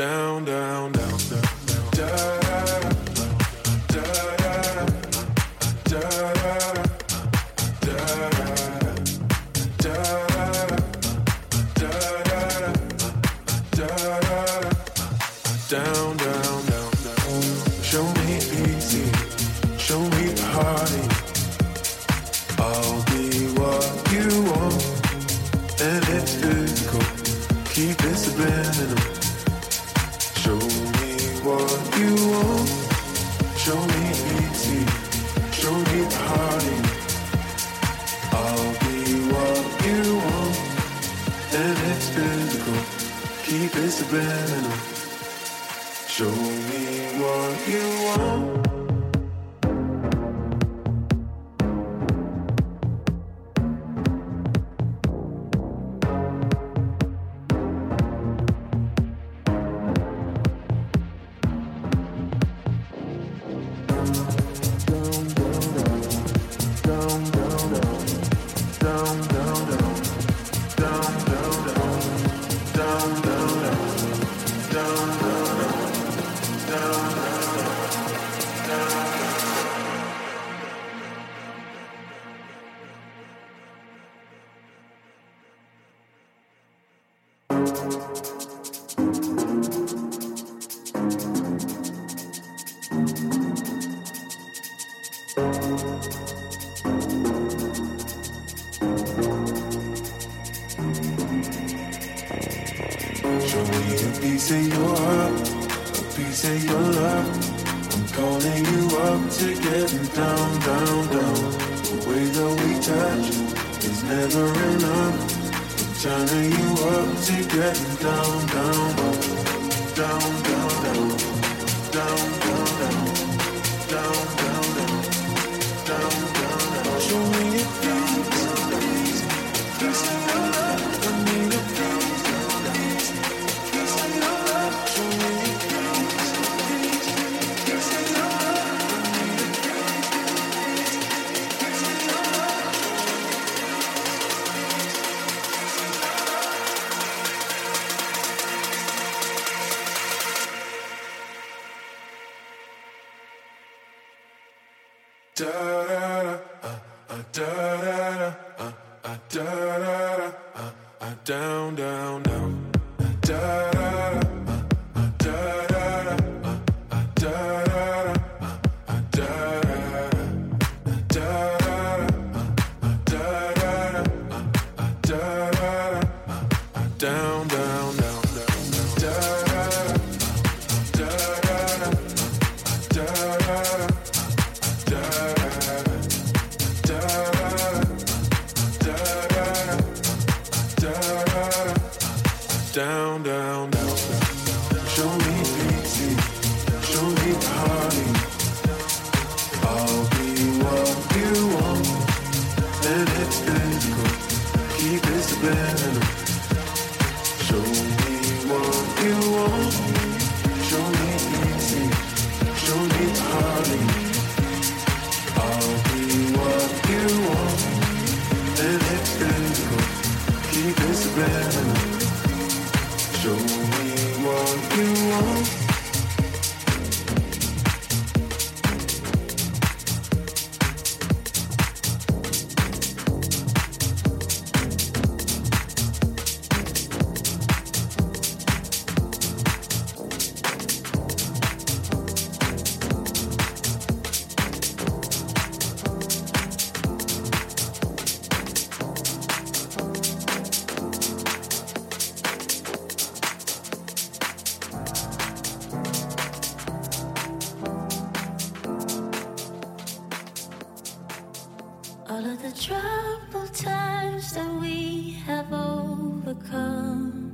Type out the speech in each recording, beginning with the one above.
down. all of the troubled times that we have overcome,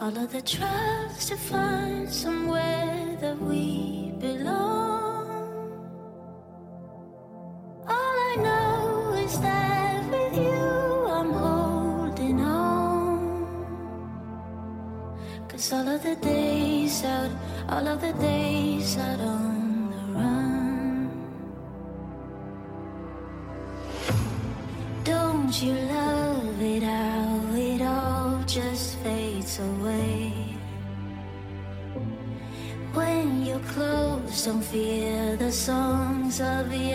all of the trials to find somewhere that we belong. All I know is that with you I'm holding on, cause all of the days out, all of the days. of the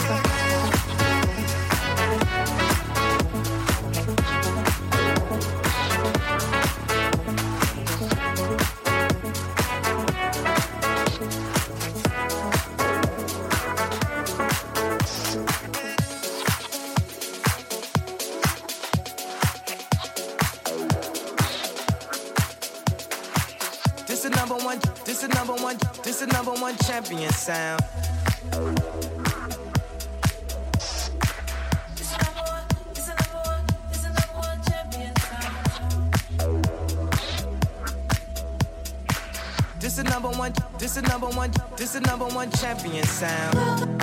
forever. Number one, this the number one champion sound.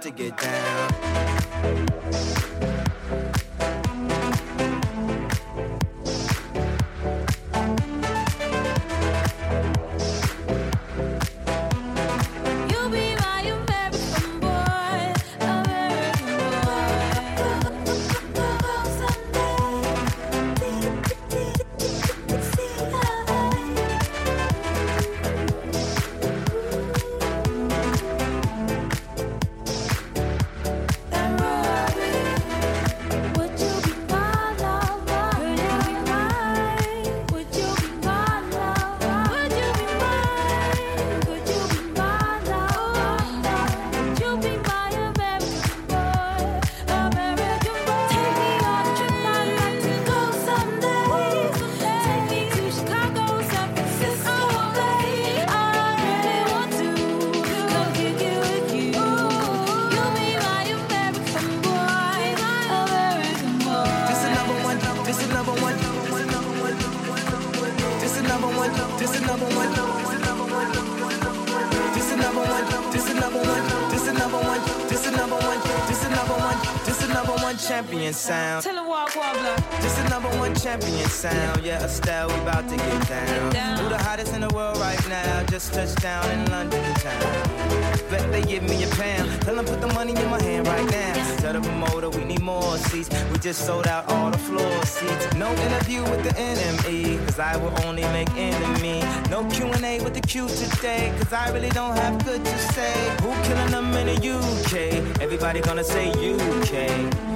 To get down. Sound. Tell walk wobbler. This is number one champion sound. Yeah, Estelle, we about to get down. down. Who the hottest in the world right now? Just touched down in London town. Bet they give me a pound. Tell them put the money in my hand right now. Tell the promoter we need more seats. We just sold out all the floor seats. No interview with the NME, cause I will only make enemy. No Q&A with the Q today, cause I really don't have good to say. Who killing them in the UK? Everybody gonna say UK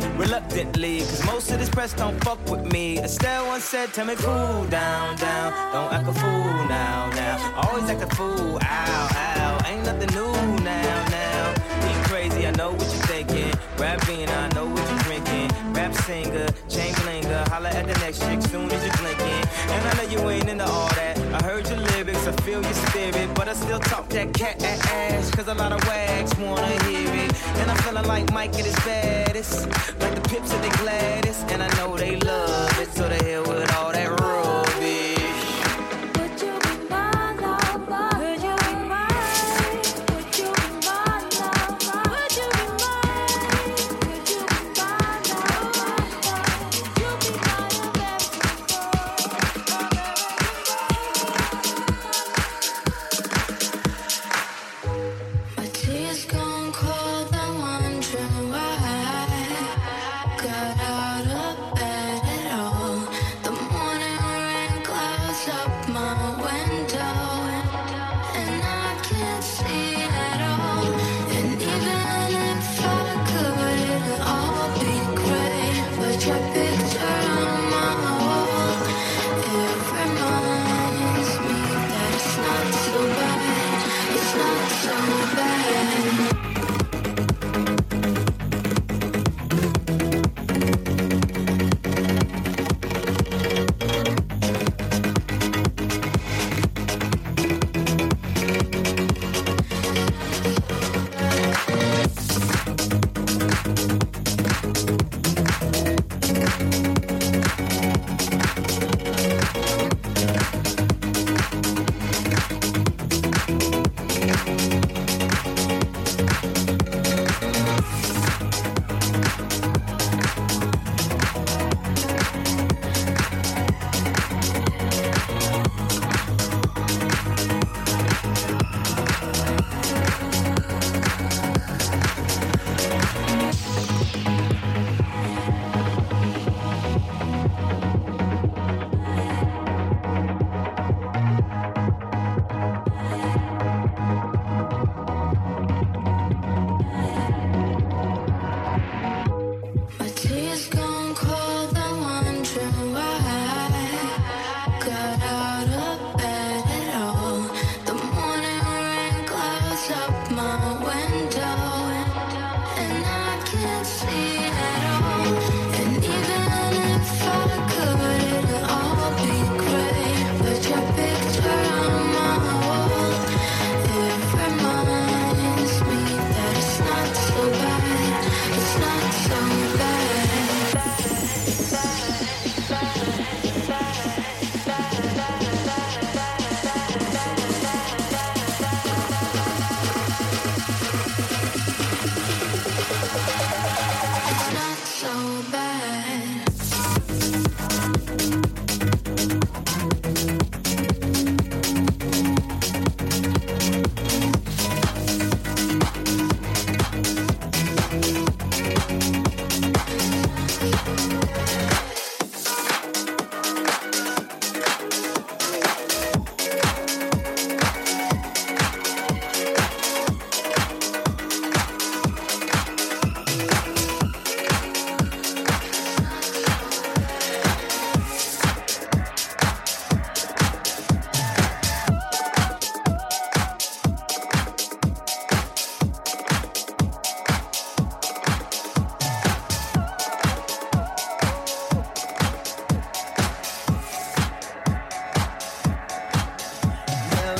reluctantly, cause most of this press don't fuck with me. Estelle once said, tell me cool down, down. Don't act a fool now, now. Always act a fool, ow, ow. Ain't nothing new now, now. Being crazy, I know what you're thinking. Rapping, I know what you're drinking. Rap singer, chain blinger. Holla at the next chick soon as you're blinking. And I know you ain't into all that. I heard your lyrics, I feel your spirit. But I still talk that cat ass. Cause a lot of wags wanna. I'm like Mike at his baddest. Like the pips at the Gladys. And I know they love it. So they hell with all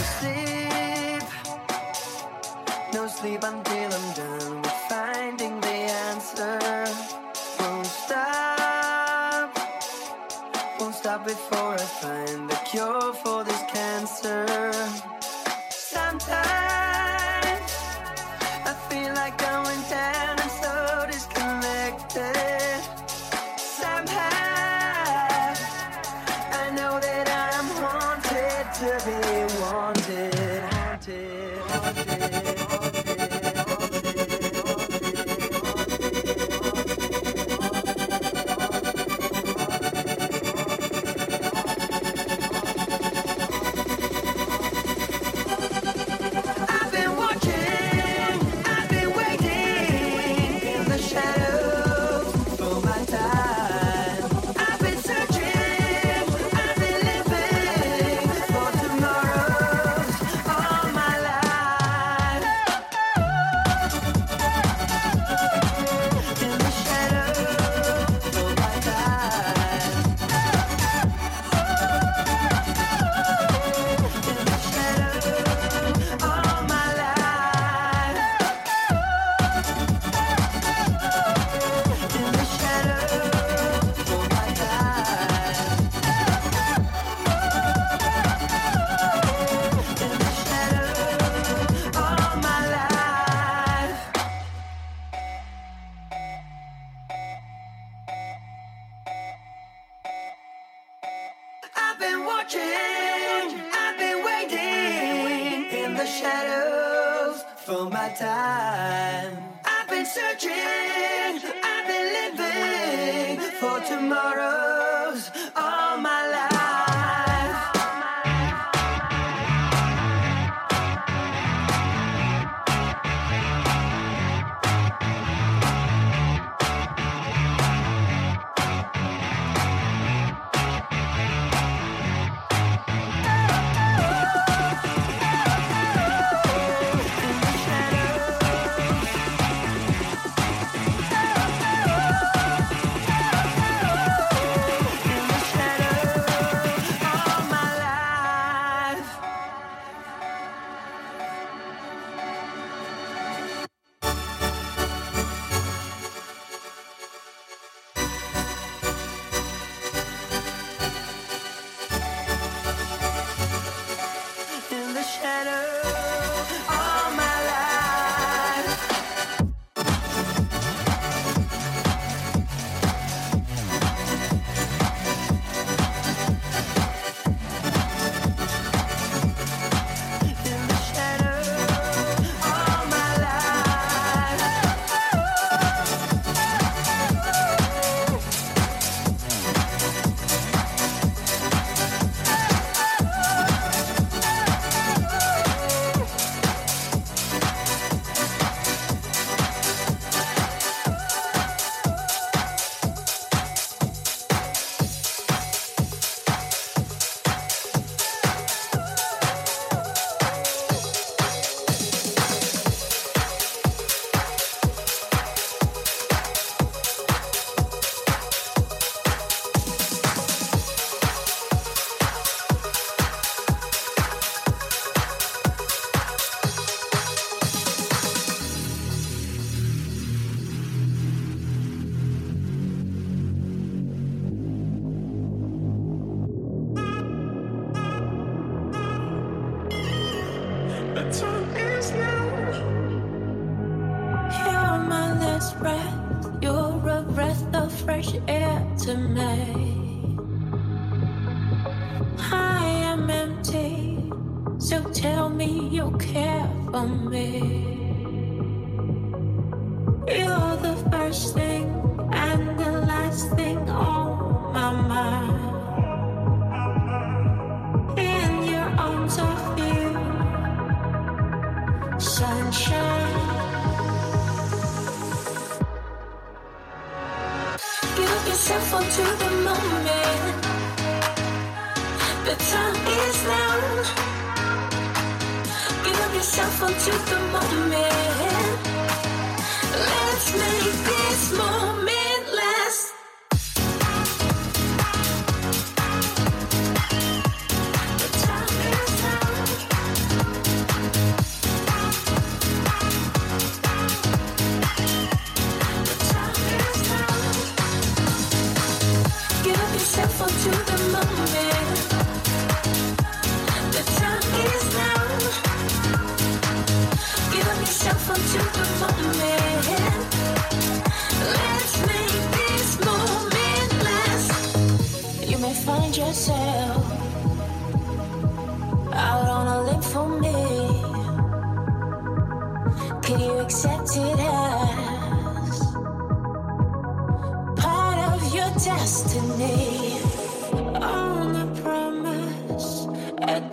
sleep. No sleep until I'm done with finding the answer. Won't stop. Won't stop before I find the cure for this cancer. Sometimes. For tomorrows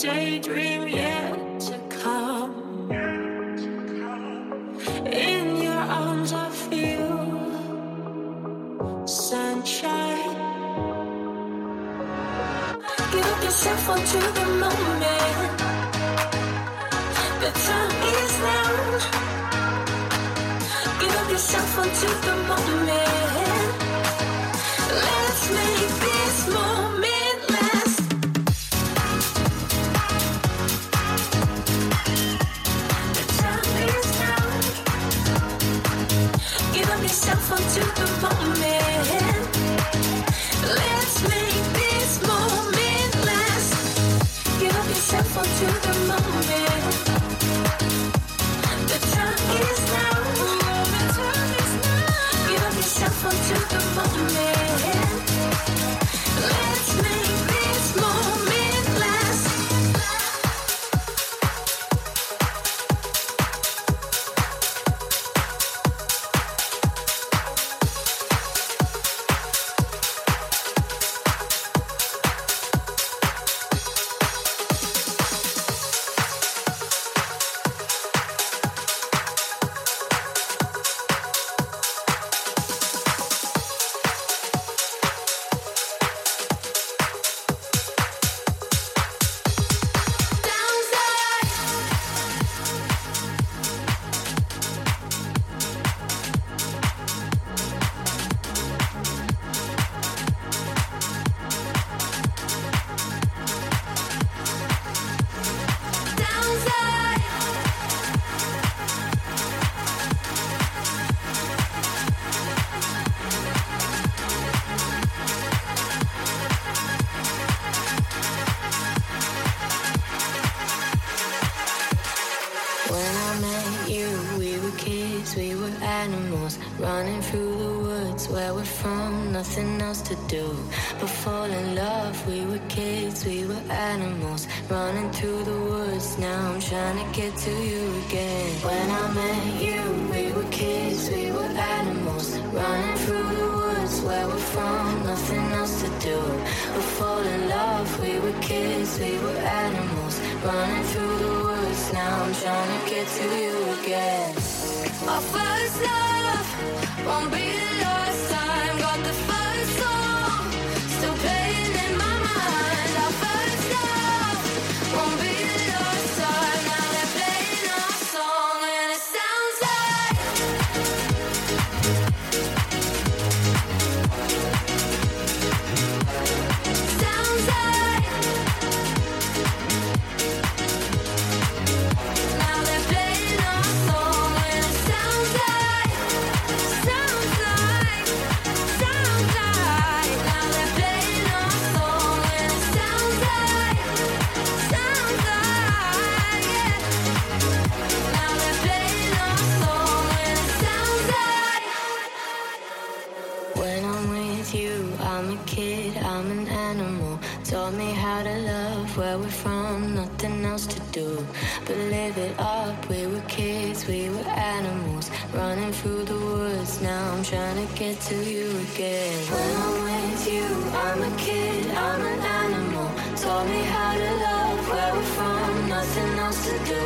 daydream yet to come. In your arms, I feel sunshine. Give up yourself onto the moment. The time is now. Give up yourself onto the moment. Where we're from, nothing else to do but fall in love. We were kids, we were animals, running through the woods. Now I'm trying to get to you again. When I met you, we were kids, we were animals, running through the woods where we're from, nothing else to do but fall in love. We were kids, we were animals, running through the woods. Now I'm trying to get to you again. Our first love won't be the where we're from, nothing else to do but live it up. We were kids, we were animals, running through the woods. Now I'm trying to get to you again. When I'm with you, I'm a kid, I'm an animal. Taught me how to love where we're from, nothing else to do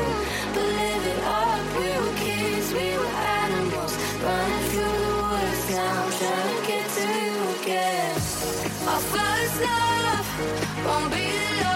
but live it up. We were kids, we were animals, running through the woods. Now I'm trying to get to you again. Our first love won't be the last